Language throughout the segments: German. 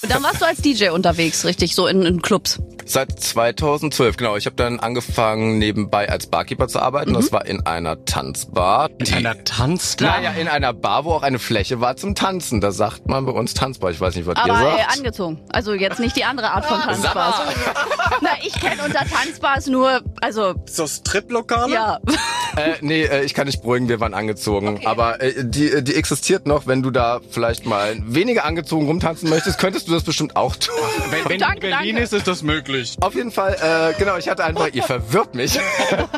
Und dann warst du als DJ unterwegs, richtig, so in, in Clubs. Seit 2012, genau. Ich habe dann angefangen, nebenbei als Barkeeper zu arbeiten. Das war in einer Tanzbar. In einer Tanzbar? Naja, in einer Bar, wo auch eine Fläche war zum Tanzen. Da sagt man bei uns Tanzbar. Ich weiß nicht, was Aber ihr äh, sagt. angezogen. Also jetzt nicht die andere Art von Tanzbars. Na, ich kenne unter Tanzbars nur, also, So Striplokale? ja. Äh, nee, äh, ich kann nicht beruhigen, wir waren angezogen. Aber äh, die, äh, die existiert noch, wenn du da vielleicht mal weniger angezogen rumtanzen möchtest, könntest du das bestimmt auch tun. Wenn, wenn Danke, in Berlin danke. ist, ist das möglich. Auf jeden Fall, äh, genau, ich hatte einfach, ihr verwirrt mich.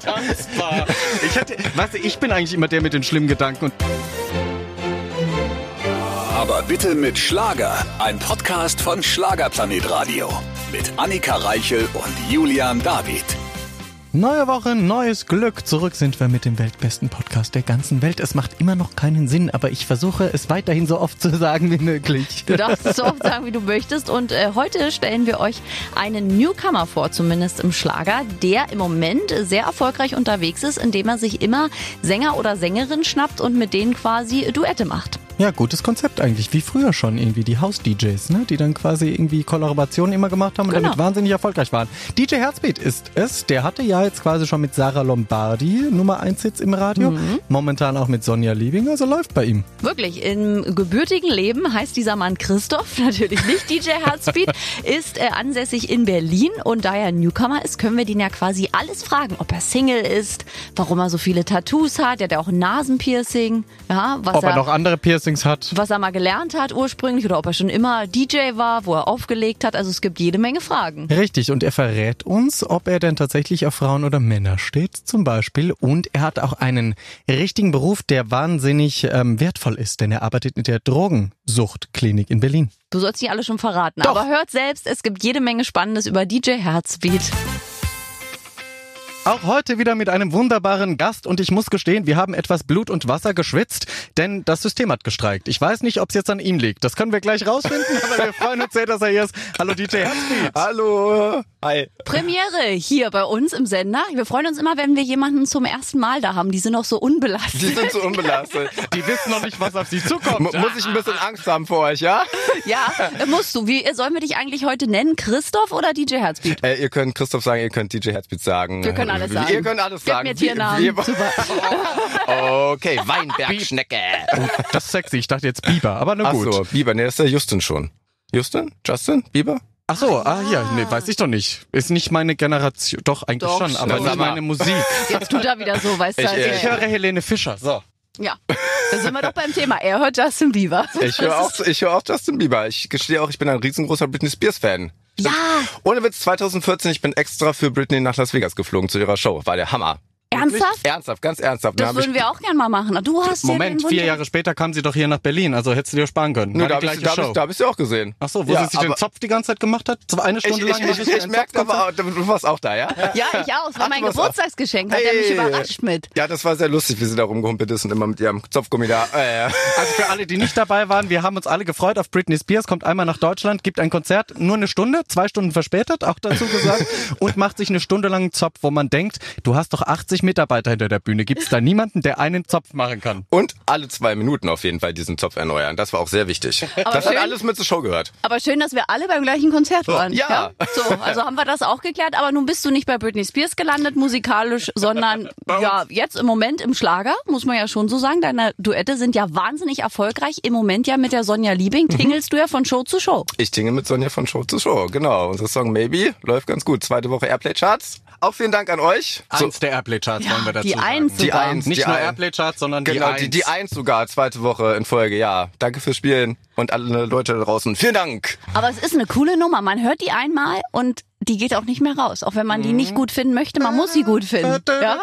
Tanzbar. Ich hatte, weißt du, ich bin eigentlich immer der mit den schlimmen Gedanken. Und Aber bitte mit Schlager. Ein Podcast von Schlagerplanet Radio. Mit Annika Reichel und Julian David. Neue Woche, neues Glück. Zurück sind wir mit dem weltbesten Podcast der ganzen Welt. Es macht immer noch keinen Sinn, aber ich versuche es weiterhin so oft zu sagen wie möglich. Du darfst es so oft sagen, wie du möchtest. Und äh, heute stellen wir euch einen Newcomer vor, zumindest im Schlager, der im Moment sehr erfolgreich unterwegs ist, indem er sich immer Sänger oder Sängerin schnappt und mit denen quasi Duette macht. Ja, gutes Konzept eigentlich, wie früher schon irgendwie die House-DJs, ne? die dann quasi irgendwie Kollaborationen immer gemacht haben und Genau. damit wahnsinnig erfolgreich waren. DJ Herzbeat ist es, der hatte ja jetzt quasi schon mit Sarah Lombardi Nummer 1 Hits im Radio, momentan auch mit Sonja Liebing, also läuft bei ihm. Wirklich, im gebürtigen Leben heißt dieser Mann Christoph, natürlich nicht DJ Heartbeat, ist äh, ansässig in Berlin und da er ein Newcomer ist, können wir den ja quasi alles fragen, ob er Single ist, warum er so viele Tattoos hat, er hat ja auch ein Nasenpiercing, ja, was Ob er noch andere Piercings hat. was er mal gelernt hat ursprünglich oder ob er schon immer DJ war, wo er aufgelegt hat. Also es gibt jede Menge Fragen. Richtig, und er verrät uns, ob er denn tatsächlich auf Frauen oder Männer steht, zum Beispiel. Und er hat auch einen richtigen Beruf, der wahnsinnig ähm, wertvoll ist, denn er arbeitet in der Drogensuchtklinik in Berlin. Du sollst nicht alle schon verraten, Doch. aber hört selbst, es gibt jede Menge Spannendes über DJ Herzbeat. Auch heute wieder mit einem wunderbaren Gast und ich muss gestehen, wir haben etwas Blut und Wasser geschwitzt, denn das System hat gestreikt. Ich weiß nicht, ob es jetzt an ihm liegt. Das können wir gleich rausfinden, aber wir freuen uns sehr, dass er hier ist. Hallo DJ Herzbeat. Hallo. Hi. Premiere hier bei uns im Sender. Wir freuen uns immer, wenn wir jemanden zum ersten Mal da haben. Die sind noch so unbelastet. Die sind so unbelastet. Die wissen noch nicht, was auf sie zukommt. Mu- Muss ich ein bisschen Angst haben vor euch, ja? Ja, äh, musst du. Wie äh, sollen wir dich eigentlich heute nennen? Christoph oder DJ Herzbeat? Äh, ihr könnt Christoph sagen, ihr könnt DJ Herzbeat sagen. Wir können alles sagen. Ihr könnt alles Gib sagen. mir Tiernamen. Wie- wie- Super. Okay, Weinbergschnecke. Das ist sexy. Ich dachte jetzt Biber, aber na Ach gut. so, Bieber, nee, das ist der Justin schon. Justin? Justin? Bieber? Ach so, ah ja, nee, weiß ich doch nicht. Ist nicht meine Generation. Doch, eigentlich Doch, schon, aber nicht meine Musik. Jetzt tut er wieder so, weißt du. Ich, also, Ich höre Helene Fischer. So. ja, da sind wir doch beim Thema. Er hört Justin Bieber. Ich höre auch, ich höre auch Justin Bieber. Ich gestehe auch, ich bin ein riesengroßer Britney Spears Fan. Ja, Ohne Witz, 2014, ich bin extra für Britney nach Las Vegas geflogen zu ihrer Show. War der Hammer. Ernsthaft? Wirklich? Ernsthaft, ganz ernsthaft. Da Das würden wir auch gern mal machen. Du hast ja Moment, den Wunsch- vier Jahre später kam sie doch hier nach Berlin, also hättest du dir sparen können. Nur da die habe ich, gleiche da hab Show. da hab ich sie auch gesehen. Ach so, wo Ja, sie sich den Zopf die ganze Zeit gemacht hat? Eine Stunde ich, lang? ich, ich, ich merkte aber, auch, du warst auch da, ja? Ja, ich auch. Es war Ach, mein Geburtstagsgeschenk. Hat er mich Hey. überrascht mit. Ja, das war sehr lustig, wie sie da rumgehumpelt ist und immer mit ihrem Zopfgummi da. Äh, Also für alle, die nicht dabei waren, wir haben uns alle gefreut auf Britney Spears, kommt einmal nach Deutschland, gibt ein Konzert, nur eine Stunde, zwei Stunden verspätet, auch dazu gesagt, und macht sich eine Stunde lang einen Zopf, wo man denkt, du hast doch 80 Mitarbeiter hinter der Bühne. Gibt es da niemanden, der einen Zopf machen kann? und alle zwei Minuten auf jeden Fall diesen Zopf erneuern. Das war auch sehr wichtig. das schön. hat alles mit zur Show gehört. Aber schön, dass wir alle beim gleichen Konzert waren. ja. So, also haben wir das auch geklärt. Aber nun bist du nicht bei Britney Spears gelandet, musikalisch, sondern ja, jetzt im Moment im Schlager, muss man ja schon so sagen. Deine Duette sind ja wahnsinnig erfolgreich. Im Moment ja mit der Sonja Liebing tingelst du ja von Show zu Show. Ich tinge mit Sonja von Show zu Show. Genau. Unser Song Maybe läuft ganz gut. Zweite Woche Airplay Charts. Auch vielen Dank an euch. So, Eins der Airplay-Charts wollen wir dazu die sagen. Eins die sogar. Eins. Nicht die nur Airplay-Charts, sondern die genau, Eins. die, die Eins sogar, zweite Woche in Folge, ja. Danke fürs Spielen und alle Leute da draußen. Vielen Dank. Aber es ist eine coole Nummer. Man hört die einmal und die geht auch nicht mehr raus. Auch wenn man die nicht gut finden möchte, man muss sie gut finden. Ja?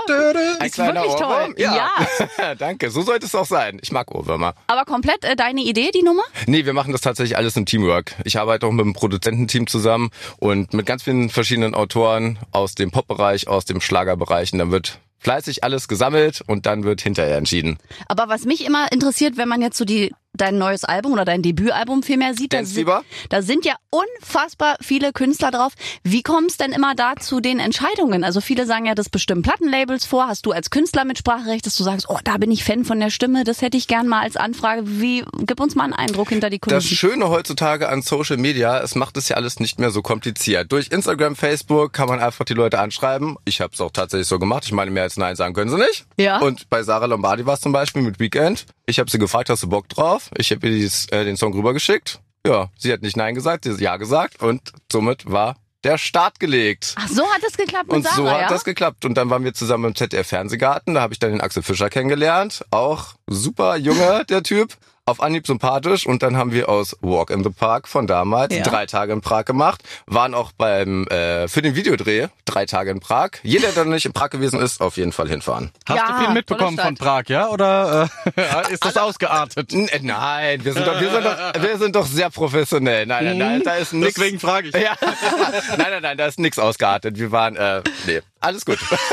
Ein Ist wirklich toll. Ohrwurm? Ja. Ja. Danke, so sollte es auch sein. Ich mag Ohrwürmer. Aber komplett äh, deine Idee, die Nummer? Nee, wir machen das tatsächlich alles im Teamwork. Ich arbeite auch mit dem Produzententeam zusammen und mit ganz vielen verschiedenen Autoren aus dem Popbereich, aus dem Schlagerbereich. Und dann wird fleißig alles gesammelt und dann wird hinterher entschieden. Aber was mich immer interessiert, wenn man jetzt so die dein neues Album oder dein Debütalbum vielmehr sieht, da sind, da sind ja unfassbar viele Künstler drauf. Wie kommt es denn immer da zu den Entscheidungen? Also viele sagen ja, das bestimmen Plattenlabels vor. Hast du als Künstler mit Sprachrecht, dass du sagst, oh, da bin ich Fan von der Stimme, das hätte ich gern mal als Anfrage. Wie, gib uns mal einen Eindruck hinter die Das Kulissen. Schöne heutzutage an Social Media, es macht es ja alles nicht mehr so kompliziert. Durch Instagram, Facebook kann man einfach die Leute anschreiben. Ich habe es auch tatsächlich so gemacht. Ich meine, mehr als Nein sagen können sie nicht. Ja. Und bei Sarah Lombardi war es zum Beispiel mit Weekend. Ich habe sie gefragt, hast du Bock drauf? Ich habe ihr dieses, äh, den Song rübergeschickt. Ja, sie hat nicht Nein gesagt, sie hat Ja gesagt und somit war der Start gelegt. Ach, so hat es geklappt mit Und Sarah, so hat ja? das geklappt. Und dann waren wir zusammen im ZDF Fernsehgarten. Da habe ich dann den Axel Fischer kennengelernt. Auch super Junge, der Typ. Auf Anhieb sympathisch. Und dann haben wir aus Walk in the Park von damals Ja. drei Tage in Prag gemacht. Waren auch beim äh, für den Videodreh drei Tage in Prag. Jeder, der noch nicht in Prag gewesen ist, auf jeden Fall hinfahren. Hast Ja, du viel mitbekommen von. Prag, ja? Oder äh, ist das ausgeartet? Äh, nein, wir sind, doch, wir, sind doch, wir sind doch sehr professionell. Nein, nein, nein, da ist nix. Deswegen frage ich. Ja. nein, nein, nein, da ist nix ausgeartet. Wir waren, äh, nee, alles gut.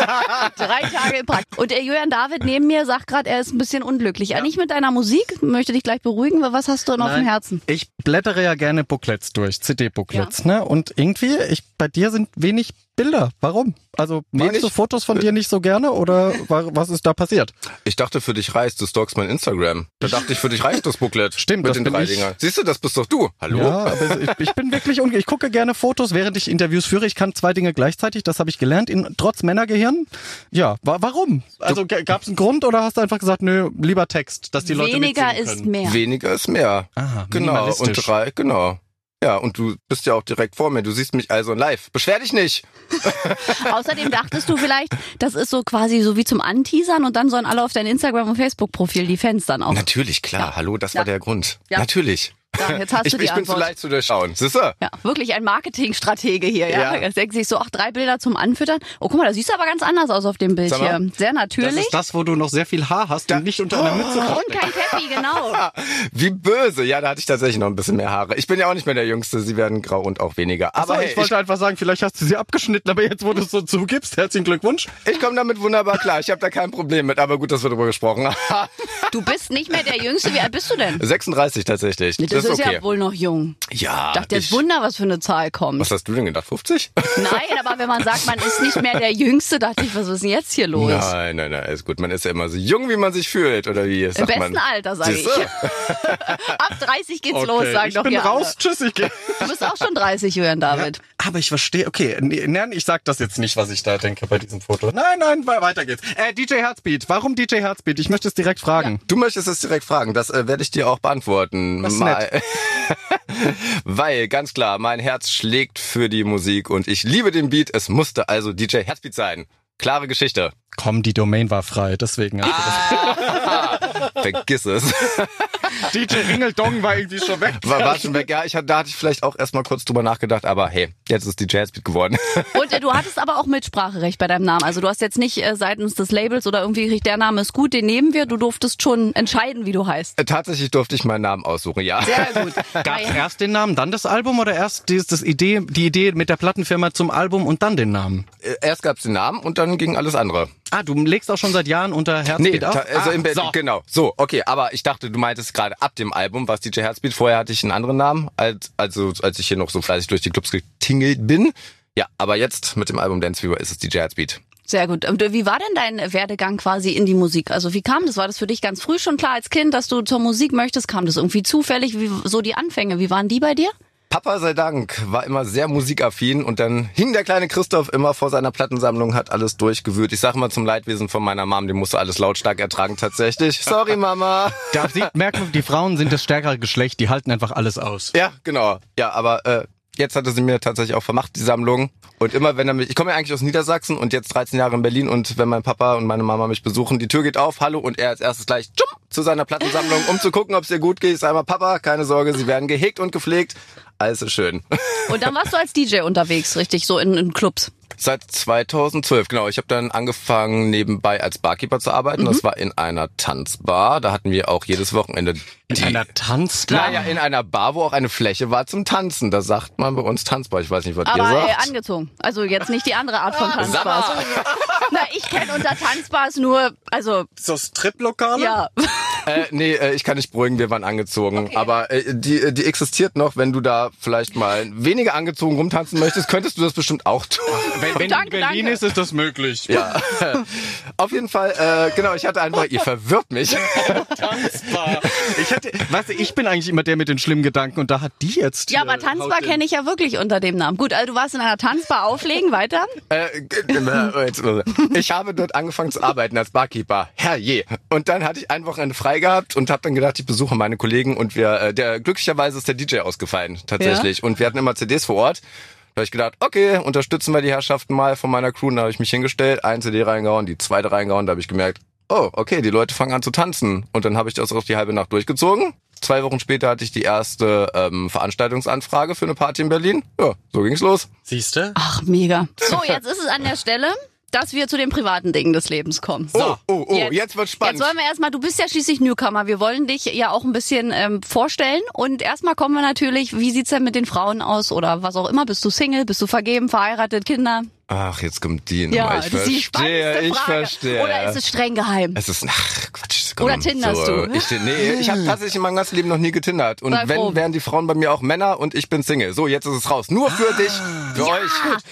Drei Tage in Prag. Und der Julian David neben mir sagt gerade, er ist ein bisschen unglücklich. Ja. Nicht mit deiner Musik, möchte dich gleich beruhigen. Was hast du noch auf dem Herzen? Ich blättere ja gerne Booklets durch, CD-Booklets, ne? Und irgendwie, ich, bei dir sind wenig Bilder. Warum? Also magst du Fotos von dir nicht so gerne oder wa- was ist da passiert? Ich dachte, für dich reicht, du stalkst mein Instagram. Da dachte ich, für dich reicht das Booklet. Stimmt, mit das den bin drei ich. Dingern. Siehst du, das bist doch du. Hallo? Ja, aber ich, ich bin wirklich unge ich gucke gerne Fotos, während ich Interviews führe. Ich kann zwei Dinge gleichzeitig, das habe ich gelernt, in, trotz Männergehirn. Ja, wa warum? Also gab es einen Grund oder hast du einfach gesagt, nö, lieber Text, dass die Leute Weniger ist mehr. Weniger ist mehr. Ah, genau. Und drei, genau. Ja, und du bist ja auch direkt vor mir. Du siehst mich also live. Beschwer dich nicht. Außerdem dachtest du vielleicht, das ist so quasi so wie zum Anteasern und dann sollen alle auf dein Instagram- und Facebook-Profil die Fans dann auch. Natürlich, klar. Ja. Hallo, das Ja. war der Grund. Ja. Natürlich. Ja, jetzt hast ich du die ich bin zu Antwort. leicht zu durchschauen. Siehst du? Ja, wirklich ein Marketingstratege hier, ja. Ja. Jetzt denkt sich so, ach, drei Bilder zum Anfüttern. Oh, guck mal, da siehst du aber ganz anders aus auf dem Bild mal. hier. Sehr Das natürlich. ist das, wo du noch sehr viel Haar hast und nicht unter einer Mütze und kein Käppi, genau. Wie böse. Ja, da hatte ich tatsächlich noch ein bisschen mehr Haare. Ich bin ja auch nicht mehr der Jüngste. Sie werden grau und auch weniger. Aber Aber hey, ich wollte einfach sagen, vielleicht hast du sie abgeschnitten, aber jetzt, wo du es so zugibst, herzlichen Glückwunsch. ich, ich komme damit wunderbar klar. Ich habe da kein Problem mit. Aber gut, dass wir darüber gesprochen haben. Du bist nicht mehr der Jüngste. Wie alt bist du denn? 36 tatsächlich. Das, Das, ist ist okay. ja wohl noch jung. Ja. Ich dachte jetzt ich- Wunder, was für eine Zahl kommt. Was hast du denn gedacht? 50? Nein, aber wenn man sagt, man ist nicht mehr der Jüngste, dachte ich, was ist denn jetzt hier los? Nein, nein, nein, ist gut. Man ist ja immer so jung, wie man sich fühlt, oder wie? Im Sagt besten man. Alter, sage ich. Ab 30 geht's los, sagen ich doch bin hier raus, tschüss, ich gehe. Du bist auch schon 30, Julian David. Aber ich verstehe, okay, nein, ich sag das jetzt nicht, was ich da denke bei diesem Foto. Nein, nein, we- weiter geht's. Äh, DJ Herzbeat, warum DJ Herzbeat? Ich möchte es direkt fragen. Du möchtest es direkt fragen, das äh, werde ich dir auch beantworten. Das ist Mal- Weil, ganz klar, mein Herz schlägt für die Musik und ich liebe den Beat. Es musste also DJ Herzbeat sein. Klare Geschichte. Komm, die Domain war frei, deswegen. Also Vergiss es. DJ Ringeldong war irgendwie schon weg. War, war schon weg. Ja, ich, hatte- da hatte ich vielleicht auch erstmal kurz drüber nachgedacht, aber hey, jetzt ist DJ Herzbeat geworden. Und äh, du hattest aber auch Mitspracherecht bei deinem Namen. Also du hast jetzt nicht äh, seitens des Labels oder irgendwie gekriegt, der Name ist gut, den nehmen wir. Du durftest schon entscheiden, wie du heißt. Äh, Tatsächlich durfte ich meinen Namen aussuchen, ja. Sehr gut. Gab es erst den Namen, dann das Album oder erst dieses, das Idee, die Idee mit der Plattenfirma zum Album und dann den Namen? Äh, Erst gab's den Namen und dann ging alles andere. Ah, du legst auch schon seit Jahren unter Nee, Herzbeat auf? ta- also ah, im Bett, so. genau. So, okay, aber ich dachte, du meintest gerade ab dem Album, was DJ Herzbeat. Vorher hatte ich einen anderen Namen, als, also als ich hier noch so fleißig durch die Clubs getingelt bin. Ja, aber jetzt mit dem Album Dance Fever ist es DJ Herzbeat. Sehr gut. Und äh, wie war denn dein Werdegang quasi in die Musik? Also wie kam das? War das für dich ganz früh schon klar als Kind, dass du zur Musik möchtest? Kam das irgendwie zufällig? Wie, so die Anfänge, wie waren die bei dir? Papa sei Dank war immer sehr musikaffin und dann hing der kleine Christoph immer vor seiner Plattensammlung, hat alles durchgewühlt. Ich sag mal zum Leidwesen von meiner Mom, die musste alles lautstark ertragen tatsächlich. Sorry Mama. Da sieht, merkt man, die Frauen sind das stärkere Geschlecht, die halten einfach alles aus. Ja, genau. Ja, aber äh, jetzt hatte sie mir tatsächlich auch vermacht, die Sammlung. Und immer wenn er mich, ich komme ja eigentlich aus Niedersachsen und jetzt 13 Jahre in Berlin und wenn mein Papa und meine Mama mich besuchen, die Tür geht auf, hallo und er als erstes gleich tschum, zu seiner Plattensammlung, um zu gucken, ob es ihr gut geht. Ich sage mal, Papa, keine Sorge, sie werden gehegt und gepflegt. Alles ist schön. Und dann warst du als DJ unterwegs, richtig, so in, in Clubs. Seit 2012, genau. Ich habe dann angefangen, nebenbei als Barkeeper zu arbeiten. Das war in einer Tanzbar. Da hatten wir auch jedes Wochenende In die, einer Tanzbar. Naja, in einer Bar, wo auch eine Fläche war zum Tanzen. Da sagt man bei uns Tanzbar. Ich weiß nicht, was ihr Aber sagt. äh, angezogen. Also jetzt nicht die andere Art von Tanzbars. Na, ich kenne unter Tanzbars nur, also So Striplokale? ja. Äh, nee, äh, ich kann nicht beruhigen, wir waren angezogen. Aber äh, die, die existiert noch, wenn du da vielleicht mal weniger angezogen rumtanzen möchtest, könntest du das bestimmt auch tun. Wenn, wenn Danke, in Berlin danke. ist, ist das möglich. Ja. Auf jeden Fall, äh, genau, ich hatte einfach, ihr verwirrt mich. Tanzbar. Ich hätte, weißt du, ich bin eigentlich immer der mit den schlimmen Gedanken und da hat die jetzt. Ja, äh, aber Tanzbar haut den- kenne ich ja wirklich unter dem Namen. Gut, also du warst in einer Tanzbar auflegen, weiter. Äh, äh, äh, ich habe dort angefangen zu arbeiten als Barkeeper. Herrje. Und dann hatte ich ein Wochenende frei gehabt und habe dann gedacht, ich besuche meine Kollegen und wir, äh, der glücklicherweise ist der DJ ausgefallen tatsächlich und wir hatten immer CDs vor Ort. Da habe ich gedacht, okay, unterstützen wir die Herrschaften mal von meiner Crew. Da habe ich mich hingestellt, ein CD reingehauen, die zweite reingehauen. Da habe ich gemerkt, oh, okay, die Leute fangen an zu tanzen. Und dann habe ich das auch die halbe Nacht durchgezogen. Zwei Wochen später hatte ich die erste ähm, Veranstaltungsanfrage für eine Party in Berlin. Ja, so ging's los. Siehst du? Ach, mega. So, jetzt ist es an der Stelle, dass wir zu den privaten Dingen des Lebens kommen. Oh, oh, oh, jetzt, wird's spannend. Jetzt wollen wir erstmal, du bist ja schließlich Newcomer, wir wollen dich ja auch ein bisschen ähm, vorstellen und erstmal kommen wir natürlich, wie sieht's denn mit den Frauen aus oder was auch immer, bist du Single, bist du vergeben, verheiratet, Kinder? Ach, jetzt kommt die Nummer. Ja, ich das ist die verstehe, ich verstehe. Oder ist es streng geheim? Es ist, ach, Quatsch. Komm, Oder tinderst du? Ich, nee, ich habe tatsächlich in meinem ganzen Leben noch nie getindert. Und Sei wenn, froh. wären die Frauen bei mir auch Männer und ich bin Single. So, jetzt ist es raus. Nur für dich, für euch.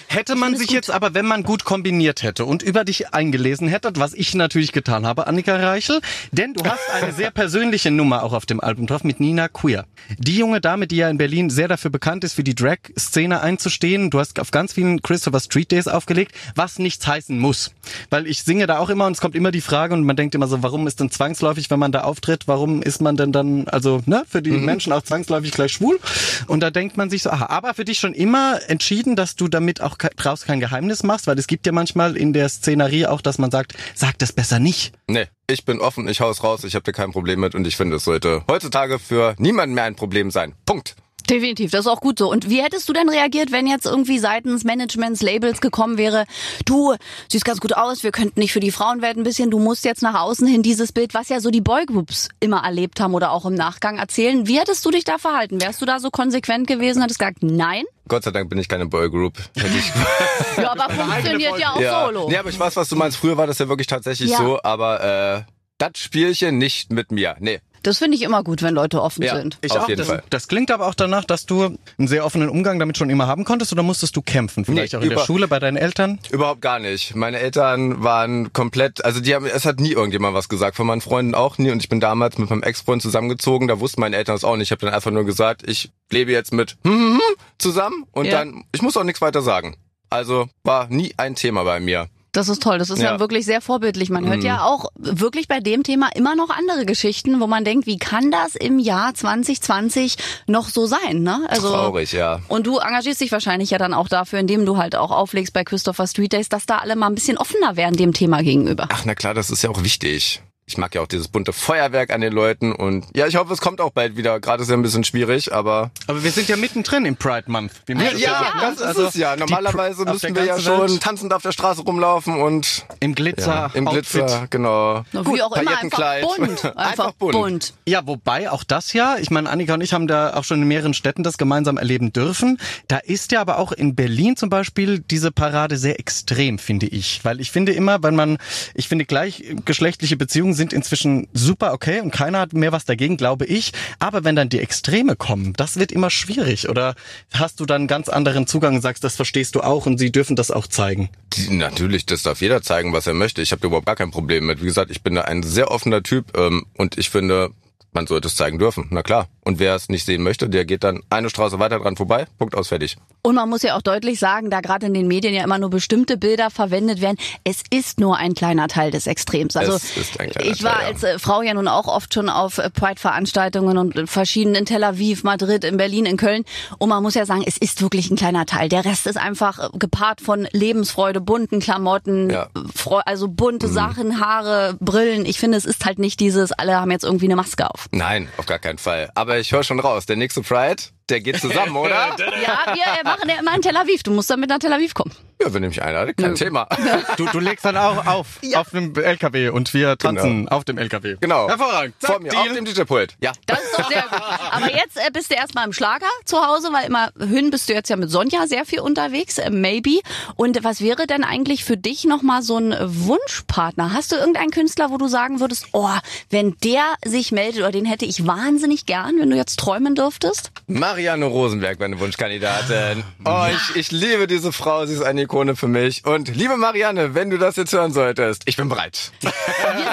Hätte man sich jetzt aber, wenn man gut kombiniert hätte und über dich eingelesen hätte, was ich natürlich getan habe, Annika Reichel, denn du hast eine sehr persönliche Nummer auch auf dem Album drauf mit Nina Queer. Die junge Dame, die ja in Berlin sehr dafür bekannt ist, für die Drag-Szene einzustehen. Du hast auf ganz vielen Christopher Street Days aufgelegt, was nichts heißen muss. Weil ich singe da auch immer und es kommt immer die Frage und man denkt immer so, warum ist denn zwangsläufig, wenn man da auftritt, warum ist man denn dann, also ne, für die Menschen auch zwangsläufig gleich schwul? Und da denkt man sich so, aha, aber für dich schon immer entschieden, dass du damit auch draus kein Geheimnis machst, weil es gibt ja manchmal in der Szenerie auch, dass man sagt, sag das besser nicht. Nee, ich bin offen, ich hau's raus, ich habe da kein Problem mit und ich finde, es sollte heutzutage für niemanden mehr ein Problem sein. Punkt. Definitiv, das ist auch gut so. Und wie hättest du denn reagiert, wenn jetzt irgendwie seitens Managements, Labels gekommen wäre, du siehst ganz gut aus, wir könnten nicht für die Frauenwelt ein bisschen, du musst jetzt nach außen hin dieses Bild, was ja so die Boygroups immer erlebt haben oder auch im Nachgang erzählen. Wie hättest du dich da verhalten? Wärst du da so konsequent gewesen, hättest gesagt, nein? Gott sei Dank bin ich keine Boygroup. Ja, aber funktioniert ja auch solo. Nee, aber ich weiß, was du meinst. Früher war das ja wirklich tatsächlich Ja. so, aber äh, das Spielchen nicht mit mir. Nee. Das finde ich immer gut, wenn Leute offen Ja. sind. Ich Auf auch. jeden das, Fall. das klingt aber auch danach, dass du einen sehr offenen Umgang damit schon immer haben konntest oder musstest du kämpfen? Vielleicht Nee, auch in der Schule bei deinen Eltern? Überhaupt gar nicht. Meine Eltern waren komplett, also die haben, es hat nie irgendjemand was gesagt, von meinen Freunden auch nie. Und ich bin damals mit meinem Ex-Freund zusammengezogen, da wussten meine Eltern es auch nicht. Ich habe dann einfach nur gesagt, ich lebe jetzt mit hm, hm, hm zusammen und Ja. dann, ich muss auch nichts weiter sagen. Also war nie ein Thema bei mir. Das ist toll. Das ist ja, Ja. wirklich sehr vorbildlich. Man hört ja auch wirklich bei dem Thema immer noch andere Geschichten, wo man denkt, wie kann das im Jahr 2020 noch so sein? Ne? Also Traurig, ja. Und du engagierst dich wahrscheinlich ja dann auch dafür, indem du halt auch auflegst bei Christopher Street Days, dass da alle mal ein bisschen offener werden dem Thema gegenüber. Ach na klar, das ist ja auch wichtig. Ich mag ja auch dieses bunte Feuerwerk an den Leuten und ja, ich hoffe, es kommt auch bald wieder. Gerade ist ja ein bisschen schwierig, aber Aber wir sind ja mittendrin im Pride Month. Wie man Ja, so ja, sagt, ne? das ist Also es ja. Normalerweise der wir ja ganzen Welt schon tanzend auf der Straße rumlaufen und im Glitzer, ja, im Outfit. Glitzer, genau. Na, Gut, wie auch immer, einfach bunt. Einfach, bunt. Ja, wobei auch das ja, ich meine, Annika und ich haben da auch schon in mehreren Städten das gemeinsam erleben dürfen. Da ist ja aber auch in Berlin zum Beispiel diese Parade sehr extrem, finde ich. Weil ich finde immer, wenn man, ich finde gleichgeschlechtliche Beziehungen sind inzwischen super okay und keiner hat mehr was dagegen, glaube ich. Aber wenn dann die Extreme kommen, das wird immer schwierig. Oder hast du dann ganz anderen Zugang und sagst, das verstehst du auch und sie dürfen das auch zeigen? Die- Natürlich, das darf jeder zeigen, was er möchte. Ich habe überhaupt gar kein Problem mit. Wie gesagt, ich bin da ein sehr offener Typ ähm, und ich finde, man sollte es zeigen dürfen. Na klar. Und wer es nicht sehen möchte, der geht dann eine Straße weiter dran vorbei. Punkt aus, fertig. Und man muss ja auch deutlich sagen, da gerade in den Medien ja immer nur bestimmte Bilder verwendet werden, es ist nur ein kleiner Teil des Extrems. Also Es ist ein kleiner ich war Teil, ja. als äh, Frau ja nun auch oft schon auf äh, Pride-Veranstaltungen und verschiedenen in Tel Aviv, Madrid, in Berlin, in Köln. Und man muss ja sagen, es ist wirklich ein kleiner Teil. Der Rest ist einfach äh, gepaart von Lebensfreude, bunten Klamotten, Ja. Mhm. Also bunte Sachen, Haare, Brillen. Ich finde, es ist halt nicht dieses, alle haben jetzt irgendwie eine Maske auf. Nein, auf gar keinen Fall. Aber ich höre schon raus, der nächste Pride, der geht zusammen, oder? Ja, wir machen ja immer in Tel Aviv. Du musst dann mit nach Tel Aviv kommen. Ja, wenn ihr mich einladet, kein Thema. Du, du legst dann auch auf, auf dem LKW und wir tanzen auf dem LKW. Genau. Hervorragend. Vor Zack, mir, Deal. auf dem DJ-Pult. Ja. Das ist doch sehr gut. Aber jetzt äh, bist du erstmal im Schlager zu Hause, weil immer Hün bist du jetzt ja mit Sonja sehr viel unterwegs, äh, maybe. Und was wäre denn eigentlich für dich nochmal so ein Wunschpartner? Hast du irgendeinen Künstler, wo du sagen würdest, oh, wenn der sich meldet oder den hätte ich wahnsinnig gern, wenn du jetzt träumen dürftest? Marianne Rosenberg, meine Wunschkandidatin. Oh, ich, ich liebe diese Frau, sie ist eine Ikone für mich. Und liebe Marianne, wenn du das jetzt hören solltest, ich bin bereit. Wir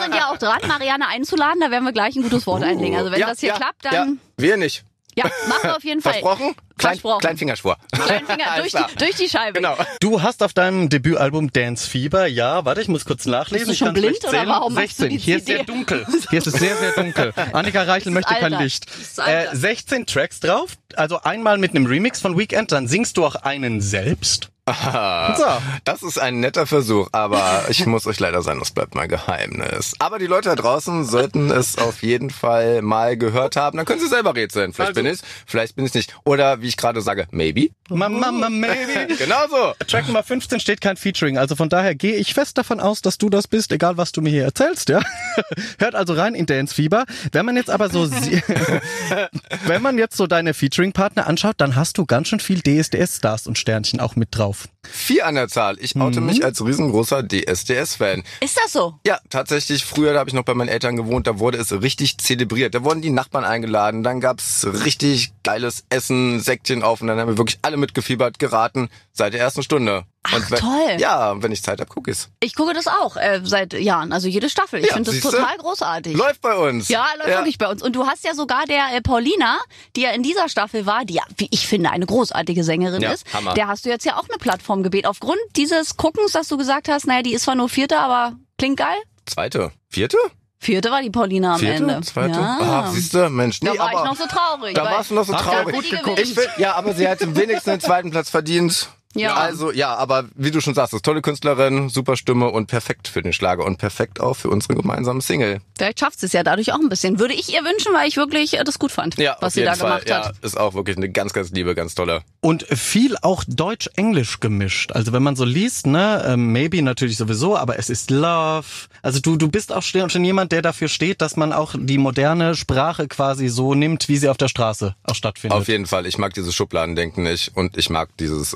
sind ja auch dran, Marianne einzuladen, da werden wir gleich ein gutes Wort einlegen. Also wenn Ja, das hier ja, klappt, Ja, dann wir nicht. Ja, machen wir auf jeden Fall. Versprochen? Klein, Versprochen. Kleinfingerschwur. Kleinfinger durch die, durch die Scheibe. Genau. Du hast auf deinem Debütalbum Dance Fieber, ja, warte, ich muss kurz nachlesen. Bist du ich schon blind nicht oder zählen. warum machst du 16. die Hier ist sehr dunkel. Hier ist es sehr, sehr dunkel. Annika Reichel möchte kein Alter. Licht. Ist Alter. Äh, 16 Tracks drauf, also einmal mit einem Remix von Weekend, dann singst du auch einen selbst. So. Das ist ein netter Versuch, aber ich muss euch leider sagen, das bleibt mein Geheimnis. Aber die Leute da draußen sollten es auf jeden Fall mal gehört haben. Dann können sie selber rätseln. Vielleicht Also- bin ich, vielleicht bin ich nicht. Oder wie ich gerade sage, maybe. Mama, Mama, maybe. Genau so. Track Nummer 15 steht kein Featuring, also von daher gehe ich fest davon aus, dass du das bist, egal was du mir hier erzählst, ja. Hört also rein in Dance Fieber. Wenn man jetzt aber so, wenn man jetzt so deine Featuring-Partner anschaut, dann hast du ganz schön viel DSDS-Stars und Sternchen auch mit drauf. Vier an der Zahl. Ich oute mich als riesengroßer DSDS-Fan. Ist das so? Ja, tatsächlich, früher, da habe ich noch bei meinen Eltern gewohnt, da wurde es richtig zelebriert. Da wurden die Nachbarn eingeladen, dann gab's richtig geiles Essen, Säckchen auf und dann haben wir wirklich alle mitgefiebert, geraten, seit der ersten Stunde. Ach, wenn, toll. Ja, wenn ich Zeit hab, guck ich's. Ich gucke das auch äh, seit Jahren, also jede Staffel. Ich Ja, finde das total großartig. Läuft bei uns. ja, läuft wirklich bei uns. Und du hast ja sogar der äh, Paulina, die ja in dieser Staffel war, die ja, wie ich finde, eine großartige Sängerin Ja, ist. Hammer. Der hast du jetzt ja auch eine Plattform gebeten. Aufgrund dieses Guckens, dass du gesagt hast, naja, die ist zwar nur Vierte, aber klingt geil. Zweite. Vierte? Vierte war die Paulina am Vierte? Ende. Zweite? Ja. Ach, siehste, Mensch. Nee, da war aber ich noch so traurig. da warst du noch so ich traurig. gewinnt. Ich find, ja, aber sie hat wenigstens den zweiten Platz verdient. Ja. Also, ja, aber wie du schon sagst, ist tolle Künstlerin, super Stimme und perfekt für den Schlager und perfekt auch für unsere gemeinsame Single. Vielleicht schafft sie es ja dadurch auch ein bisschen. Würde ich ihr wünschen, weil ich wirklich äh, das gut fand, Ja, was sie da Fall. gemacht hat. Ja, ist auch wirklich eine ganz, ganz liebe, ganz tolle. Und viel auch Deutsch-Englisch gemischt. Also wenn man so liest, ne, ähm, maybe natürlich sowieso, aber es ist Love. Also du, du bist auch schon schon jemand, der dafür steht, dass man auch die moderne Sprache quasi so nimmt, wie sie auf der Straße auch stattfindet. Auf jeden Fall. Ich mag dieses Schubladendenken nicht und ich mag dieses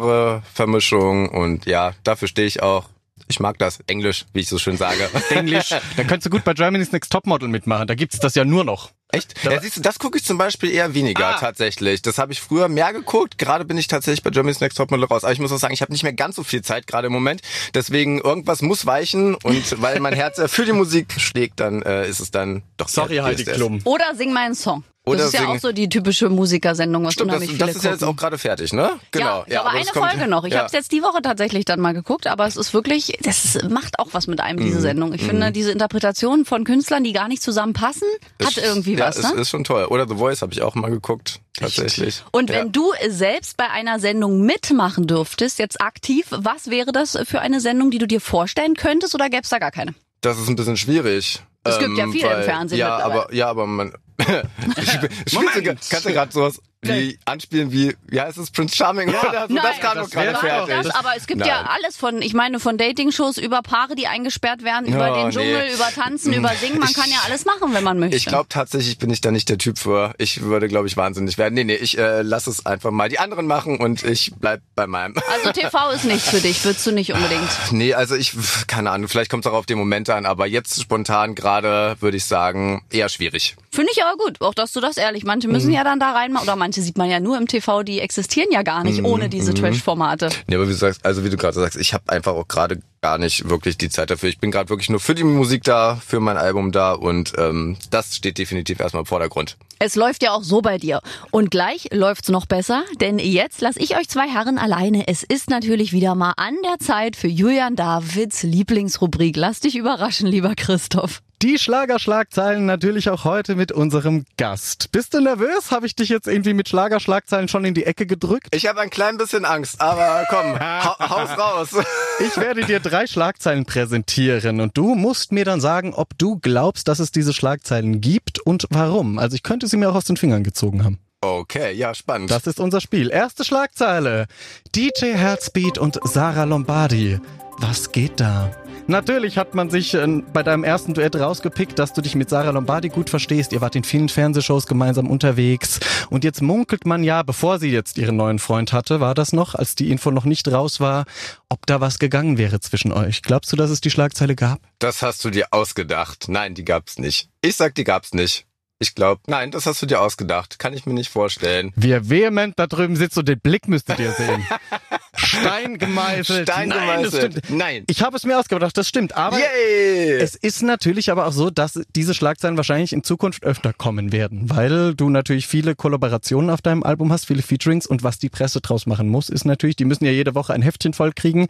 Genre-Vermischung und ja, dafür stehe ich auch. Ich mag das Englisch, wie ich so schön sage. Englisch. da könntest du gut bei Germany's Next Topmodel mitmachen. Da gibt's das ja nur noch. Echt? Ja, siehst du, das gucke ich zum Beispiel eher weniger Ah. tatsächlich. Das habe ich früher mehr geguckt. Gerade bin ich tatsächlich bei Germany's Next Topmodel raus. Aber ich muss auch sagen, ich habe nicht mehr ganz so viel Zeit gerade im Moment. Deswegen irgendwas muss weichen und weil mein Herz ja für die Musik schlägt, dann äh, ist es dann doch Sorry, Heidi. Klum. Oder sing meinen Song. Oder das ist ja auch so die typische Musikersendung, was Stimmt, das, unheimlich das viele ist ja jetzt auch gerade fertig, ne? Genau. Ja, aber, das eine kommt- Folge noch. Ich ja. habe es jetzt die Woche tatsächlich dann mal geguckt, aber es ist wirklich, das ist, macht auch was mit einem, Mhm. diese Sendung. Ich finde, diese Interpretation von Künstlern, die gar nicht zusammenpassen, hat Ist- irgendwie ja, was, ist, ne? ist schon toll. Oder The Voice habe ich auch mal geguckt, tatsächlich. Und ja. wenn du selbst bei einer Sendung mitmachen dürftest, jetzt aktiv, was wäre das für eine Sendung, die du dir vorstellen könntest oder gäbe es da gar keine? Das ist ein bisschen schwierig. Es gibt ja viele im weil- Fernsehen Ja, aber ja, aber man. Ich, spiel- ich spielst du, kannst du gerade sowas wie anspielen wie, wie heißt es, Prince Charming oder so? Nein, das gerade auch fertig. das, aber es gibt Nein. ja alles von, ich meine, von Dating-Shows über Paare, die eingesperrt werden, über Oh, den nee. Dschungel, über Tanzen, über Singen. Man kann ja alles machen, wenn man möchte. Ich glaube tatsächlich bin ich da nicht der Typ für. Ich würde, glaube ich, wahnsinnig werden. Nee, nee, ich äh, lass es einfach mal die anderen machen und ich bleib bei meinem. Also TV ist nichts für dich, würdest du nicht unbedingt. Nee, also ich, keine Ahnung, vielleicht kommt es auch auf den Moment an, aber jetzt spontan gerade würde ich sagen, eher schwierig. Finde ich aber gut, auch dass du das ehrlich. Manche müssen Mhm. ja dann da rein, oder manche sieht man ja nur im TV, die existieren ja gar Mhm. nicht ohne diese Trash-Formate. Nee, aber wie du sagst, also wie du gerade sagst, ich habe einfach auch gerade gar nicht wirklich die Zeit dafür. Ich bin gerade wirklich nur für die Musik da, für mein Album da und ähm, das steht definitiv erstmal im Vordergrund. Es läuft ja auch so bei dir. Und gleich läuft's noch besser, denn jetzt lasse ich euch zwei Herren alleine. Es ist natürlich wieder mal an der Zeit für Julian Davids Lieblingsrubrik. Lass dich überraschen, lieber Christoph. Die Schlagerschlagzeilen natürlich auch heute mit unserem Gast. Bist du nervös? Habe ich dich jetzt irgendwie mit Schlagerschlagzeilen schon in die Ecke gedrückt? Ich habe ein klein bisschen Angst, aber komm, hau, haus raus. Ich werde dir drei Schlagzeilen präsentieren und du musst mir dann sagen, ob du glaubst, dass es diese Schlagzeilen gibt und warum. Also ich könnte sie mir auch aus den Fingern gezogen haben. Okay, ja, spannend. Das ist unser Spiel. Erste Schlagzeile. DJ Herzbeat und Sarah Lombardi. Was geht da? Natürlich hat man sich äh, bei deinem ersten Duett rausgepickt, dass du dich mit Sarah Lombardi gut verstehst. Ihr wart in vielen Fernsehshows gemeinsam unterwegs. Und jetzt munkelt man ja, bevor sie jetzt ihren neuen Freund hatte, war das noch, als die Info noch nicht raus war, ob da was gegangen wäre zwischen euch. Glaubst du, dass es die Schlagzeile gab? Das hast du dir ausgedacht. Nein, die gab's nicht. Ich sag, die gab's nicht. Ich glaube, nein, das hast du dir ausgedacht. Kann ich mir nicht vorstellen. Wie er vehement da drüben sitzt und den Blick müsstet ihr sehen. Stein gemeißelt. Stein Nein, das gemeißelt. stimmt. Nein. Ich habe es mir ausgedacht, das stimmt. Aber Yay! es ist natürlich aber auch so, dass diese Schlagzeilen wahrscheinlich in Zukunft öfter kommen werden, weil du natürlich viele Kollaborationen auf deinem Album hast, viele Featurings und was die Presse draus machen muss, ist natürlich, die müssen ja jede Woche ein Heftchen voll kriegen.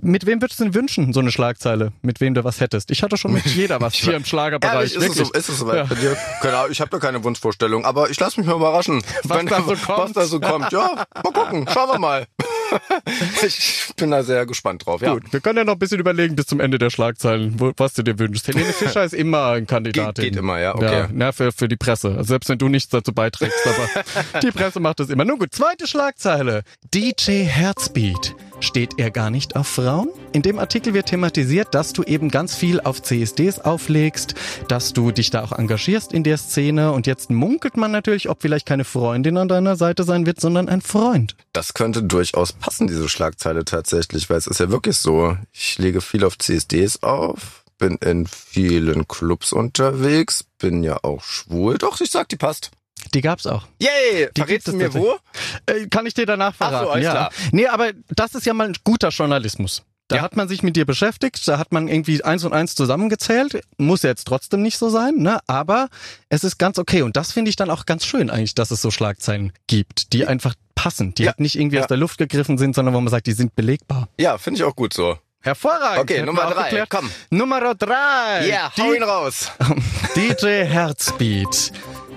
Mit wem würdest du denn wünschen, so eine Schlagzeile, mit wem du was hättest? Ich hatte schon mit jeder was hier im Schlagerbereich. Ehrlich, ist, es so, ist es soweit Ja. bei dir? Keine Ich habe da keine Wunschvorstellung, aber ich lasse mich mal überraschen. Was da so Was kommt. da so kommt. Ja, mal gucken. Schauen wir mal. ich bin da sehr gespannt drauf. Ja. Gut, wir können ja noch ein bisschen überlegen bis zum Ende der Schlagzeilen, wo, was du dir wünschst. Helene Fischer ist immer ein Kandidat. Geht- geht immer, ja, okay. na, für, für die Presse. Also selbst wenn du nichts dazu beiträgst, aber die Presse macht das immer. Nun gut, zweite Schlagzeile. DJ Herzbeat. Steht er gar nicht auf Frauen? In dem Artikel wird thematisiert, dass du eben ganz viel auf CSDs auflegst, dass du dich da auch engagierst in der Szene und jetzt munkelt man natürlich, ob vielleicht keine Freundin an deiner Seite sein wird, sondern ein Freund. Das könnte durchaus passen, diese Schlagzeile tatsächlich, weil es ist ja wirklich so. Ich lege viel auf CSDs auf, bin in vielen Clubs unterwegs, bin ja auch schwul. Doch, ich sag, die passt. Die gab's auch. Yay! Die Verrätst du mir wo? Äh, kann ich dir danach Ach so, verraten. ja. klar. Nee, aber das ist ja mal ein guter Journalismus. Da Ja. hat man sich mit dir beschäftigt, da hat man irgendwie eins und eins zusammengezählt. Muss ja jetzt trotzdem nicht so sein, ne? Aber es ist ganz okay. Und das finde ich dann auch ganz schön eigentlich, dass es so Schlagzeilen gibt, die einfach passen, die Ja. halt nicht irgendwie Ja. aus der Luft gegriffen sind, sondern wo man sagt, die sind belegbar. Ja, finde ich auch gut so. Hervorragend. Okay, Hätten Nummer drei, geklärt. komm. Nummer drei. Ja, hau ihn raus. DJ Herzbeat.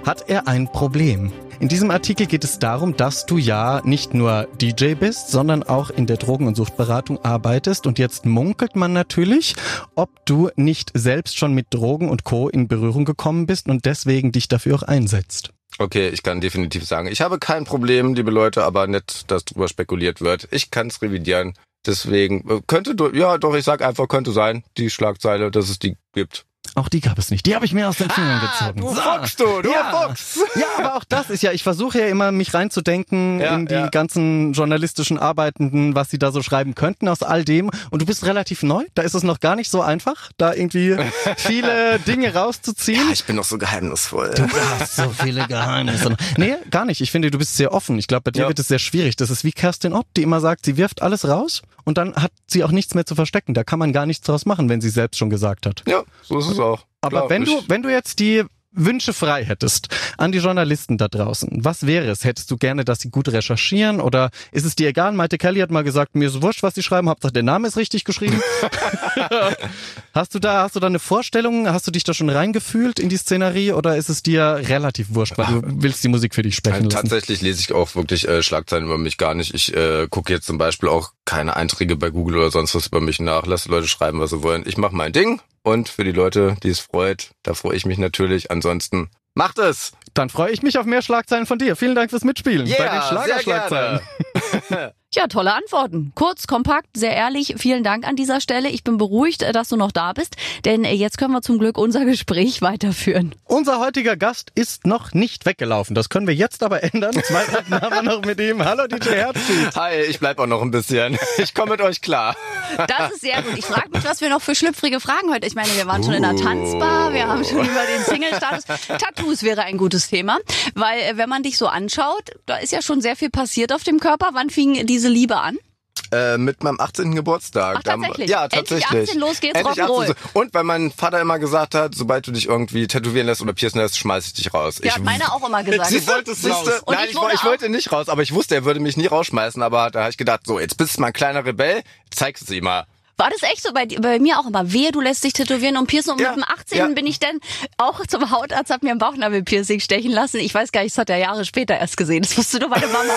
Hat er ein Problem? In diesem Artikel geht es darum, dass du ja nicht nur DJ bist, sondern auch in der Drogen- und Suchtberatung arbeitest. Und jetzt munkelt man natürlich, ob du nicht selbst schon mit Drogen und Co. in Berührung gekommen bist und deswegen dich dafür auch einsetzt. Okay, ich kann definitiv sagen, ich habe kein Problem, liebe Leute, aber nicht, dass drüber spekuliert wird. Ich kann es revidieren. Deswegen äh, könnte, ja, doch, ich sag einfach, könnte sein, die Schlagzeile, dass es die gibt. Auch die gab es nicht. Die habe ich mir aus den Fingern gezogen. du So. Fuchs, du, du ja. Fuchs. Ja, aber auch das ist ja, ich versuche ja immer, mich reinzudenken Ja, in die ja. ganzen journalistischen Arbeitenden, was sie da so schreiben könnten aus all dem. Und du bist relativ neu, da ist es noch gar nicht so einfach, da irgendwie viele Dinge rauszuziehen. Ja, ich bin noch so geheimnisvoll. Du hast so viele Geheimnisse. Nee, gar nicht. Ich finde, du bist sehr offen. Ich glaube, bei dir wird es sehr schwierig. Das ist wie Kerstin Ott, die immer sagt, sie wirft alles raus und dann hat sie auch nichts mehr zu verstecken. Da kann man gar nichts draus machen, wenn sie selbst schon gesagt hat. Ja, so ist es auch. Aber Glaub wenn du, wenn du jetzt die Wünsche frei hättest an die Journalisten da draußen, was wäre es? Hättest du gerne, dass sie gut recherchieren oder ist es dir egal? Malte Kelly hat mal gesagt, mir ist wurscht, was sie schreiben, Hauptsache der Name ist richtig geschrieben. hast du da, hast du da eine Vorstellung? Hast du dich da schon reingefühlt in die Szenerie oder ist es dir relativ wurscht, weil du willst die Musik für dich sprechen lassen? tatsächlich lese ich auch wirklich äh, Schlagzeilen über mich gar nicht. Ich äh, gucke jetzt zum Beispiel auch keine Einträge bei Google oder sonst was über mich nach. Lass die Leute schreiben, was sie wollen. Ich mache mein Ding und für die Leute, die es freut, da freue ich mich natürlich. Ansonsten macht es. Dann freue ich mich auf mehr Schlagzeilen von dir. Vielen Dank fürs Mitspielen bei den Yeah, Schlagerschlagzeilen. Ja, tolle Antworten. Kurz, kompakt, sehr ehrlich. Vielen Dank an dieser Stelle. Ich bin beruhigt, äh, dass du noch da bist, denn äh, jetzt können wir zum Glück unser Gespräch weiterführen. Unser heutiger Gast ist noch nicht weggelaufen. Das können wir jetzt aber ändern. Zwei Minuten haben wir noch mit ihm. Hallo DJ Herzbeat. Hi, ich bleib auch noch ein bisschen. Ich komme mit euch klar. Das ist sehr gut. Ich frage mich, was wir noch für schlüpfrige Fragen heute. Ich meine, wir waren schon in der Tanzbar, wir haben schon über den Single-Status. Tattoos wäre ein gutes Thema, weil äh, wenn man dich so anschaut, da ist ja schon sehr viel passiert auf dem Körper. Wann fing diese Liebe an? Äh, mit meinem 18. Geburtstag. Ach, tatsächlich? Ja, Endlich tatsächlich. 18, los geht's, Endlich Rock'n'Roll. 18. Und weil mein Vater immer gesagt hat, sobald du dich irgendwie tätowieren lässt oder piercen lässt, schmeiß ich dich raus. Ja, ich hat meiner auch immer gesagt. Du, siehst du? Und Nein, ich ich, ich wollte nicht raus, aber ich wusste, er würde mich nie rausschmeißen. Aber da habe ich gedacht, so, jetzt bist du mal ein kleiner Rebell, zeigst es ihm mal. War das echt so bei, bei mir auch immer? Wehe, du lässt dich tätowieren und piercen. Und Ja, mit dem 18. ja. bin ich dann auch zum Hautarzt, hab mir ein Bauchnabelpiercing stechen lassen. Ich weiß gar nicht, das hat er Jahre später erst gesehen. Das wusste nur meine Mama.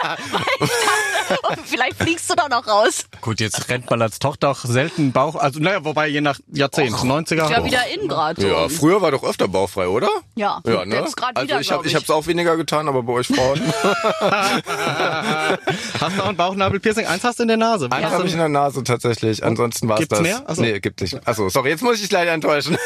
Weil ich dachte, vielleicht fliegst du auch noch raus. Gut, jetzt rennt man als Tochter auch selten Bauch, also naja, wobei je nach Jahrzehnt, 90er. Ist ja wieder in gerade. Ja, früher war doch öfter bauchfrei, oder? Ja, Ja, ne? jetzt gerade also wieder, ich habe hab's auch weniger getan, aber bei euch Frauen. Hast du auch ein Bauchnabelpiercing? Eins hast du in der Nase. Eins Hast habe ich in der Nase tatsächlich. Ansonsten war's Gibt's das. mehr? Ach so. Nee, gibt nicht. Achso, sorry, jetzt muss ich dich leider enttäuschen.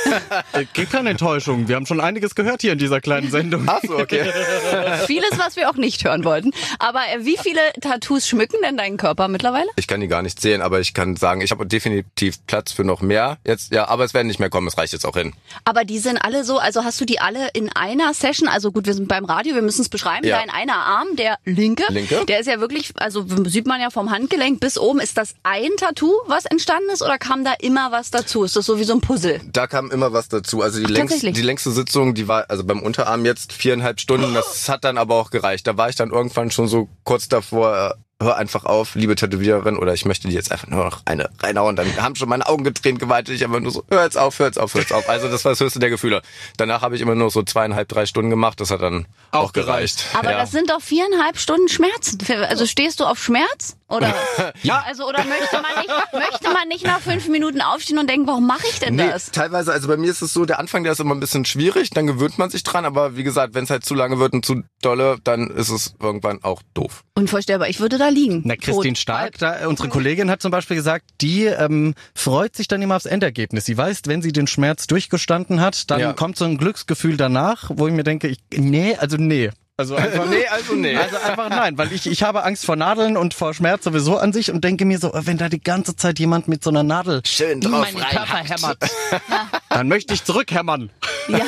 Äh, Gibt keine Enttäuschung. Wir haben schon einiges gehört hier in dieser kleinen Sendung. Ach so, okay. Vieles, was wir auch nicht hören wollten. Aber äh, wie viele Tattoos schmücken denn deinen Körper mittlerweile? Ich kann die gar nicht sehen, aber ich kann sagen, ich habe definitiv Platz für noch mehr. Jetzt, ja, aber es werden nicht mehr kommen, es reicht jetzt auch hin. Aber die sind alle so, also hast du die alle in einer Session? Also gut, wir sind beim Radio, wir müssen es beschreiben. Ja. Dein einer Arm, der linke, Linke. der ist ja wirklich, also sieht man ja vom Handgelenk bis oben. Ist das ein Tattoo, was entstanden ist, oder kam da immer was dazu? Ist das so wie so ein Puzzle? Da kam immer was dazu. Also die, längst, tatsächlich? die längste Sitzung, die war also beim Unterarm jetzt viereinhalb Stunden. Das hat dann aber auch gereicht. Da war ich dann irgendwann schon so kurz davor, hör einfach auf, liebe Tätowiererin, oder ich möchte dir jetzt einfach nur noch eine reinhauen. Dann haben schon meine Augen getränt, geweint. Ich einfach nur so, hör jetzt auf, hör jetzt auf, hör jetzt auf. Also das war das höchste der Gefühle. Danach habe ich immer nur so zweieinhalb, drei Stunden gemacht. Das hat dann auch, Auch gereicht. gereicht. Aber ja. das sind doch viereinhalb Stunden Schmerzen. Also stehst du auf Schmerz? Oder? Ja. Also, oder möchte man nicht, möchte man nicht nach fünf Minuten aufstehen und denken, warum mache ich denn Nee, das? teilweise, also bei mir ist es so, der Anfang, der ist immer ein bisschen schwierig, dann gewöhnt man sich dran, aber wie gesagt, wenn es halt zu lange wird und zu dolle, dann ist es irgendwann auch doof. Unvorstellbar, ich würde da liegen. Na, Christine Tot. Stark, da, unsere Kollegin hat zum Beispiel gesagt, die ähm, freut sich dann immer aufs Endergebnis. Sie weiß, wenn sie den Schmerz durchgestanden hat, dann Ja. kommt so ein Glücksgefühl danach, wo ich mir denke, ich, nee, also nee. Also einfach, Nee, also nee. Also einfach nein, weil ich, ich habe Angst vor Nadeln und vor Schmerz sowieso an sich und denke mir so, wenn da die ganze Zeit jemand mit so einer Nadel Schön in drauf meinen Körper hämmert, dann möchte ich zurückhämmern. Ja,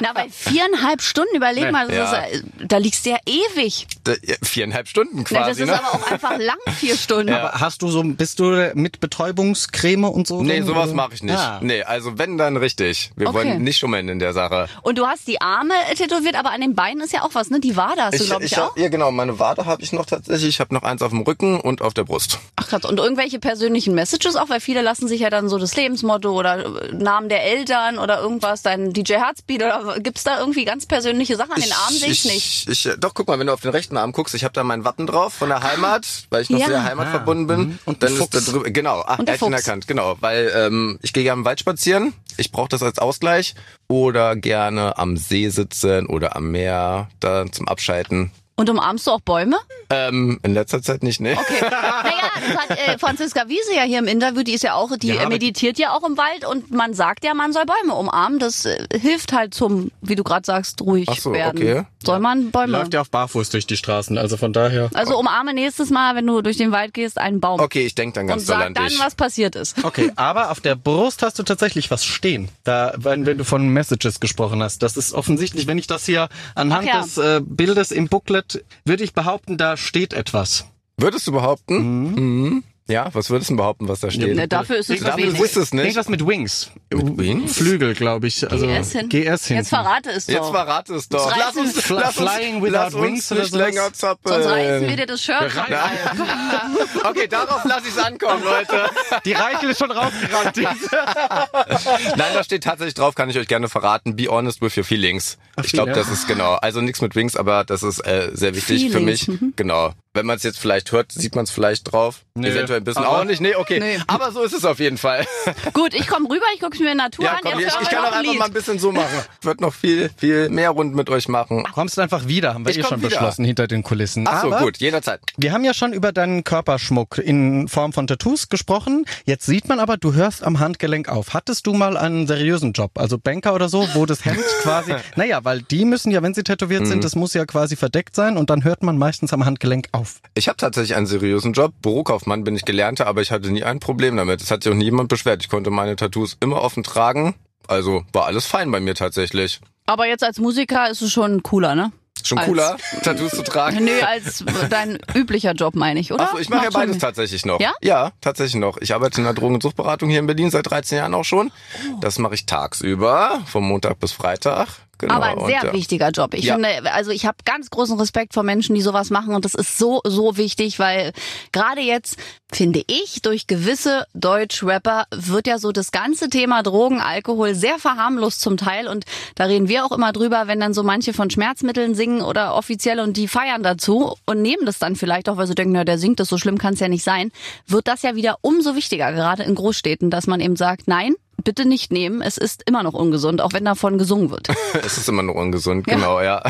na, bei viereinhalb Stunden, überleg mal, das Ja. ist, äh, da liegst du ja ewig. D- ja, Viereinhalb Stunden Na, das quasi, ist ne? aber auch einfach lang, vier Stunden. Aber hast du so, bist du mit Betäubungscreme und so? Nee, drin, sowas mache ich nicht. Ah. Nee, also wenn, dann richtig. Wir Okay. wollen nicht schummeln in der Sache. Und du hast die Arme äh, tätowiert, aber an den Beinen ist ja auch was, ne? Die Wade hast du, glaube ich, auch. hab- ja genau, meine Wade habe ich noch tatsächlich. Ich habe noch eins auf dem Rücken und auf der Brust. Ach krass. Und irgendwelche persönlichen Messages auch, weil viele lassen sich ja dann so das Lebensmotto oder äh, Namen der Eltern oder irgendwas, dein DJ Herzbeat oder gibt's da irgendwie ganz persönliche Sachen? An den Armen sehe ich nicht. Ich, doch, guck mal, wenn du auf den rechten Arm guckst, ich habe da meinen Wappen drauf von der Heimat, weil ich noch Ja. sehr heimatverbunden bin. Und dann ist da drüber, genau, ach, Und der er hat ihn Fuchs. erkannt, genau, weil ähm, ich gehe gerne im Wald spazieren. Ich brauche das als Ausgleich oder gerne am See sitzen oder am Meer, da zum Abschalten. Und umarmst du auch Bäume? Ähm, in letzter Zeit nicht, ne? Okay. naja, das hat äh, Franziska Wiese ja hier im Interview, die ist ja auch, die Ja, äh, meditiert ja auch im Wald und man sagt ja, man soll Bäume umarmen. Das äh, hilft halt zum, wie du gerade sagst, ruhig Ach so, werden. okay. Soll man Bäume? Läuft ja auf Barfuß durch die Straßen, also von daher. Also umarme nächstes Mal, wenn du durch den Wald gehst, einen Baum. Okay, ich denk dann und ganz doll sag an dann, dich. was passiert ist. Okay, aber auf der Brust hast du tatsächlich was stehen. Da, wenn, wenn du von Messages gesprochen hast. Das ist offensichtlich, wenn ich das hier anhand ja. des äh, Bildes im Booklet, würde ich behaupten, da steht etwas. Würdest du behaupten? Mhm. Ja, was würdest du behaupten, was da steht? Ne, dafür ist es Dafür wenig. ist es nicht. Irgendwas mit Wings. Mit Wings? Flügel, glaube ich. Also GS hin. GS hin. Jetzt verrate es doch. Jetzt verrate es doch. Jetzt Lass uns, reißen- lass uns, Flying without lass uns wings oder nicht sowas? länger zappeln. Sonst reißen wir dir das Shirt ab. Okay, darauf lasse ich es ankommen, Leute. Die Reichel ist schon rausgerannt. Nein, da steht tatsächlich drauf, kann ich euch gerne verraten. Be honest with your feelings. Ich glaube, das ist genau. Also nichts mit Wings, aber das ist äh, sehr wichtig für Feelings, mich. Genau. Wenn man es jetzt vielleicht hört, sieht man es vielleicht drauf. Nö. Eventuell ein bisschen Aber- auch nicht. Nee, okay. Nee. Aber so ist es auf jeden Fall. Gut, ich komme rüber, ich gucke mir Natur Ja, an. komm, ich, ich kann auch ein einfach Lied. mal ein bisschen so machen. Wird noch viel, viel mehr Runden mit euch machen. Kommst einfach wieder, haben wir Ich eh schon wieder. beschlossen, hinter den Kulissen. Ach so, Aber gut, jederzeit. Wir haben ja schon über deinen Körperschmuck in Form von Tattoos gesprochen. Jetzt sieht man aber, du hörst am Handgelenk auf. Hattest du mal einen seriösen Job, also Banker oder so, wo das Hemd quasi, naja, weil die müssen ja, wenn sie tätowiert Mhm. sind, das muss ja quasi verdeckt sein und dann hört man meistens am Handgelenk auf. Ich habe tatsächlich einen seriösen Job. Bürokaufmann bin ich gelernter, aber ich hatte nie ein Problem damit. Es hat sich auch nie jemand beschwert. Ich konnte meine Tattoos immer offen tragen. Also war alles fein bei mir tatsächlich. Aber jetzt als Musiker ist es schon cooler, ne? Schon Als- cooler, Tattoos zu tragen. Nö, als dein üblicher Job, meine ich, oder? Achso, ich mache ja beides tatsächlich noch. Ja? Ja, tatsächlich noch. Ich arbeite in der Drogen- und Suchtberatung hier in Berlin seit 13 Jahren auch schon. Das mache ich tagsüber, vom Montag bis Freitag. Genau. Aber ein sehr und, wichtiger Job. Ich Ja. finde, also ich habe ganz großen Respekt vor Menschen, die sowas machen und das ist so, so wichtig, weil gerade jetzt, finde ich, durch gewisse Deutsch-Rapper wird ja so das ganze Thema Drogen, Alkohol sehr verharmlost zum Teil und da reden wir auch immer drüber, wenn dann so manche von Schmerzmitteln singen oder offiziell und die feiern dazu und nehmen das dann vielleicht auch, weil sie denken, na, der singt das, so schlimm kann es ja nicht sein, wird das ja wieder umso wichtiger, gerade in Großstädten, dass man eben sagt, nein, bitte nicht nehmen, es ist immer noch ungesund, auch wenn davon gesungen wird. Es ist immer noch ungesund, genau, ja.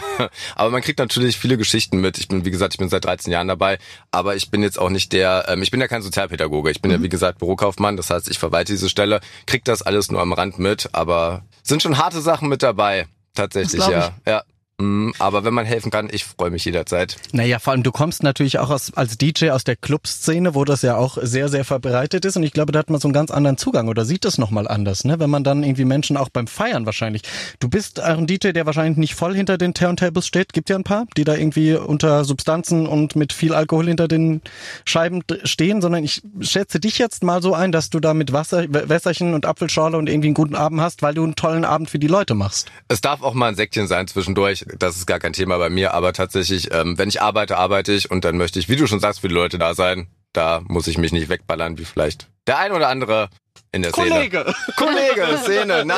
Aber man kriegt natürlich viele Geschichten mit. Ich bin, wie gesagt, ich bin seit 13 Jahren dabei, aber ich bin jetzt auch nicht der, ähm, ich bin ja kein Sozialpädagoge. Ich bin ja, wie gesagt, Bürokaufmann, das heißt, ich verwalte diese Stelle, krieg das alles nur am Rand mit, aber sind schon harte Sachen mit dabei. Tatsächlich, Das glaub ja. Mm, Aber wenn man helfen kann, ich freue mich jederzeit. Naja, vor allem du kommst natürlich auch aus, als DJ aus der Clubszene, wo das ja auch sehr, sehr verbreitet ist und ich glaube, da hat man so einen ganz anderen Zugang oder sieht es nochmal anders, ne? Wenn man dann irgendwie Menschen auch beim Feiern wahrscheinlich. Du bist auch ein DJ, der wahrscheinlich nicht voll hinter den Turntables steht. Gibt ja ein paar, die da irgendwie unter Substanzen und mit viel Alkohol hinter den Scheiben stehen, sondern ich schätze dich jetzt mal so ein, dass du da mit Wasser, Wässerchen und Apfelschorle und irgendwie einen guten Abend hast, weil du einen tollen Abend für die Leute machst. Es darf auch mal ein Säckchen sein zwischendurch. Das ist gar kein Thema bei mir. Aber tatsächlich, ähm, wenn ich arbeite, arbeite ich und dann möchte ich, wie du schon sagst, für die Leute da sein. Da muss ich mich nicht wegballern, wie vielleicht der ein oder andere in der Szene. Kollege, Szene. Na,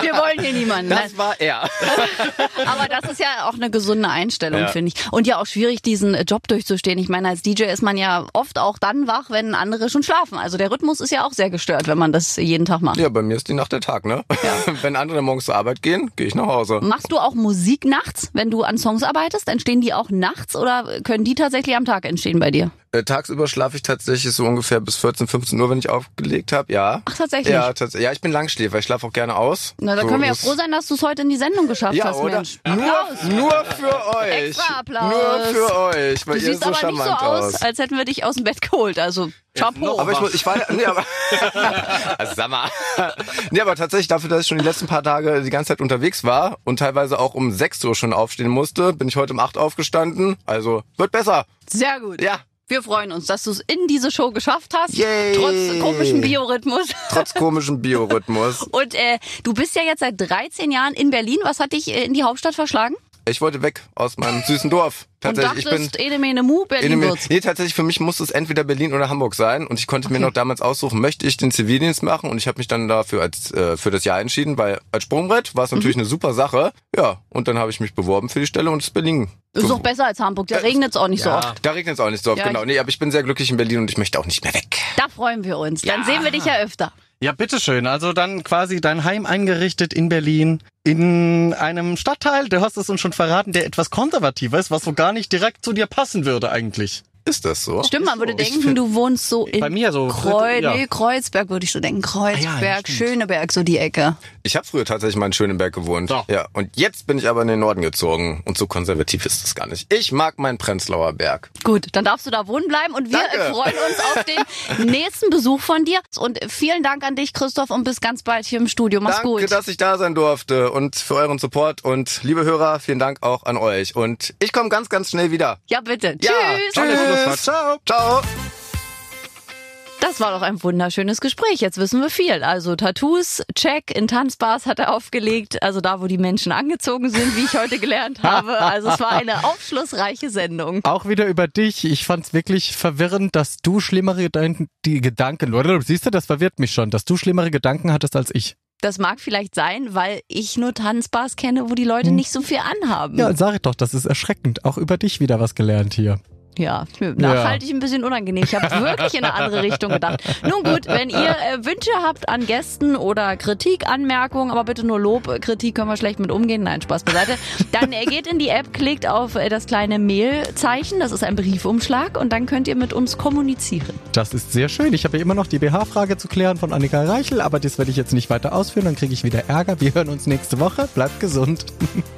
Wir wollen hier niemanden. Das war er. Aber das ist ja auch eine gesunde Einstellung, Ja. finde ich. Und ja auch schwierig, diesen Job durchzustehen. Ich meine, als DJ ist man ja oft auch dann wach, wenn andere schon schlafen. Also der Rhythmus ist ja auch sehr gestört, wenn man das jeden Tag macht. Ja, bei mir ist die Nacht der Tag, ne? Wenn andere morgens zur Arbeit gehen, gehe ich nach Hause. Machst du auch Musik nachts, wenn du an Songs arbeitest? Entstehen die auch nachts oder können die tatsächlich am Tag entstehen bei dir? Äh, tagsüber schlafe ich tatsächlich so ungefähr bis 14, 15 Uhr, wenn ich aufgelegt habe. Ja. Ach, tatsächlich? Ja, tats ja, ich bin Langschläfer. Ich schlafe auch gerne aus. Na, da So, können wir ja froh sein, dass du es heute in die Sendung geschafft Ja, hast, oder? Mensch. Nur, Applaus. nur für euch. Extra Applaus. Nur für euch, weil Du ihr siehst so aber nicht so charmant aus, aus. als hätten wir dich aus dem Bett geholt. Also, Chapeau. Aber ich, muss- ich war, nee, aber, also sag mal. Nee, aber tatsächlich dafür, dass ich schon die letzten paar Tage die ganze Zeit unterwegs war und teilweise auch um 6 Uhr schon aufstehen musste, bin ich heute um 8 aufgestanden. Also, wird besser. Sehr gut. Ja. Wir freuen uns, dass du es in diese Show geschafft hast. Yay. Trotz komischen Biorhythmus. Trotz komischem Biorhythmus. Und äh, du bist ja jetzt seit 13 Jahren in Berlin. Was hat dich äh, in die Hauptstadt verschlagen? Ich wollte weg aus meinem süßen Dorf. Tatsächlich, Und ich bin. dachtest, Edemene Mu, Berlin wird's. nee, tatsächlich für mich musste es entweder Berlin oder Hamburg sein und ich konnte mir noch damals aussuchen, möchte ich den Zivildienst machen und ich habe mich dann dafür als äh, für das Jahr entschieden, weil als Sprungbrett war es natürlich Mhm. eine super Sache. Ja, und dann habe ich mich beworben für die Stelle und es ist Berlin. Ist doch besser als Hamburg. Da regnet es auch nicht so oft. Da regnet es auch nicht so oft, Ja, genau. Nee, aber ich bin sehr glücklich in Berlin und ich möchte auch nicht mehr weg. Da freuen wir uns. Dann sehen wir dich ja öfter. Ja, bitteschön. Also dann quasi dein Heim eingerichtet in Berlin, in einem Stadtteil, du hast es uns schon verraten, der etwas konservativer ist, was so gar nicht direkt zu dir passen würde eigentlich. Ist das so? Stimmt, man würde denken, find- du wohnst so in Bei mir so, Kreu ja. nee, Kreuzberg würde ich so denken. Kreuzberg, Ah ja, ja. Schöneberg, so die Ecke. Ich habe früher tatsächlich mal in Schöneberg gewohnt. So. Ja, und jetzt bin ich aber in den Norden gezogen und so konservativ ist es gar nicht. Ich mag meinen Prenzlauer Berg. Gut, dann darfst du da wohnen bleiben und wir Danke. freuen uns auf den nächsten Besuch von dir. Und vielen Dank an dich, Christoph, und bis ganz bald hier im Studio. Mach's Danke, gut. dass ich da sein durfte und für euren Support und liebe Hörer, vielen Dank auch an euch und ich komme ganz, ganz schnell wieder. Ja, bitte. Ja, Tschüss. Schlusswort. Ciao. Ciao. Das war doch ein wunderschönes Gespräch. Jetzt wissen wir viel. Also Tattoos, check, in Tanzbars hat er aufgelegt. Also da, wo die Menschen angezogen sind, wie ich heute gelernt habe. Also es war eine aufschlussreiche Sendung. Auch wieder über dich. Ich fand's wirklich verwirrend, dass du schlimmere Gedanken, die Gedanken, oder? Siehst du, das verwirrt mich schon, dass du schlimmere Gedanken hattest als ich. Das mag vielleicht sein, weil ich nur Tanzbars kenne, wo die Leute nicht so viel anhaben. Hm. Ja, sag ich doch, das ist erschreckend. Auch über dich wieder was gelernt hier. Ja, nachhaltig ein bisschen unangenehm. Ich habe wirklich in eine andere Richtung gedacht. Nun gut, wenn ihr äh, Wünsche habt an Gästen oder Kritik, Anmerkungen, aber bitte nur Lob, äh, Kritik können wir schlecht mit umgehen. Nein, Spaß beiseite. Dann äh, geht in die App, klickt auf äh, das kleine Mail-Zeichen, das ist ein Briefumschlag und dann könnt ihr mit uns kommunizieren. Das ist sehr schön. Ich habe ja immer noch die BH-Frage zu klären von Annika Reichel, aber das werde ich jetzt nicht weiter ausführen, dann kriege ich wieder Ärger. Wir hören uns nächste Woche. Bleibt gesund.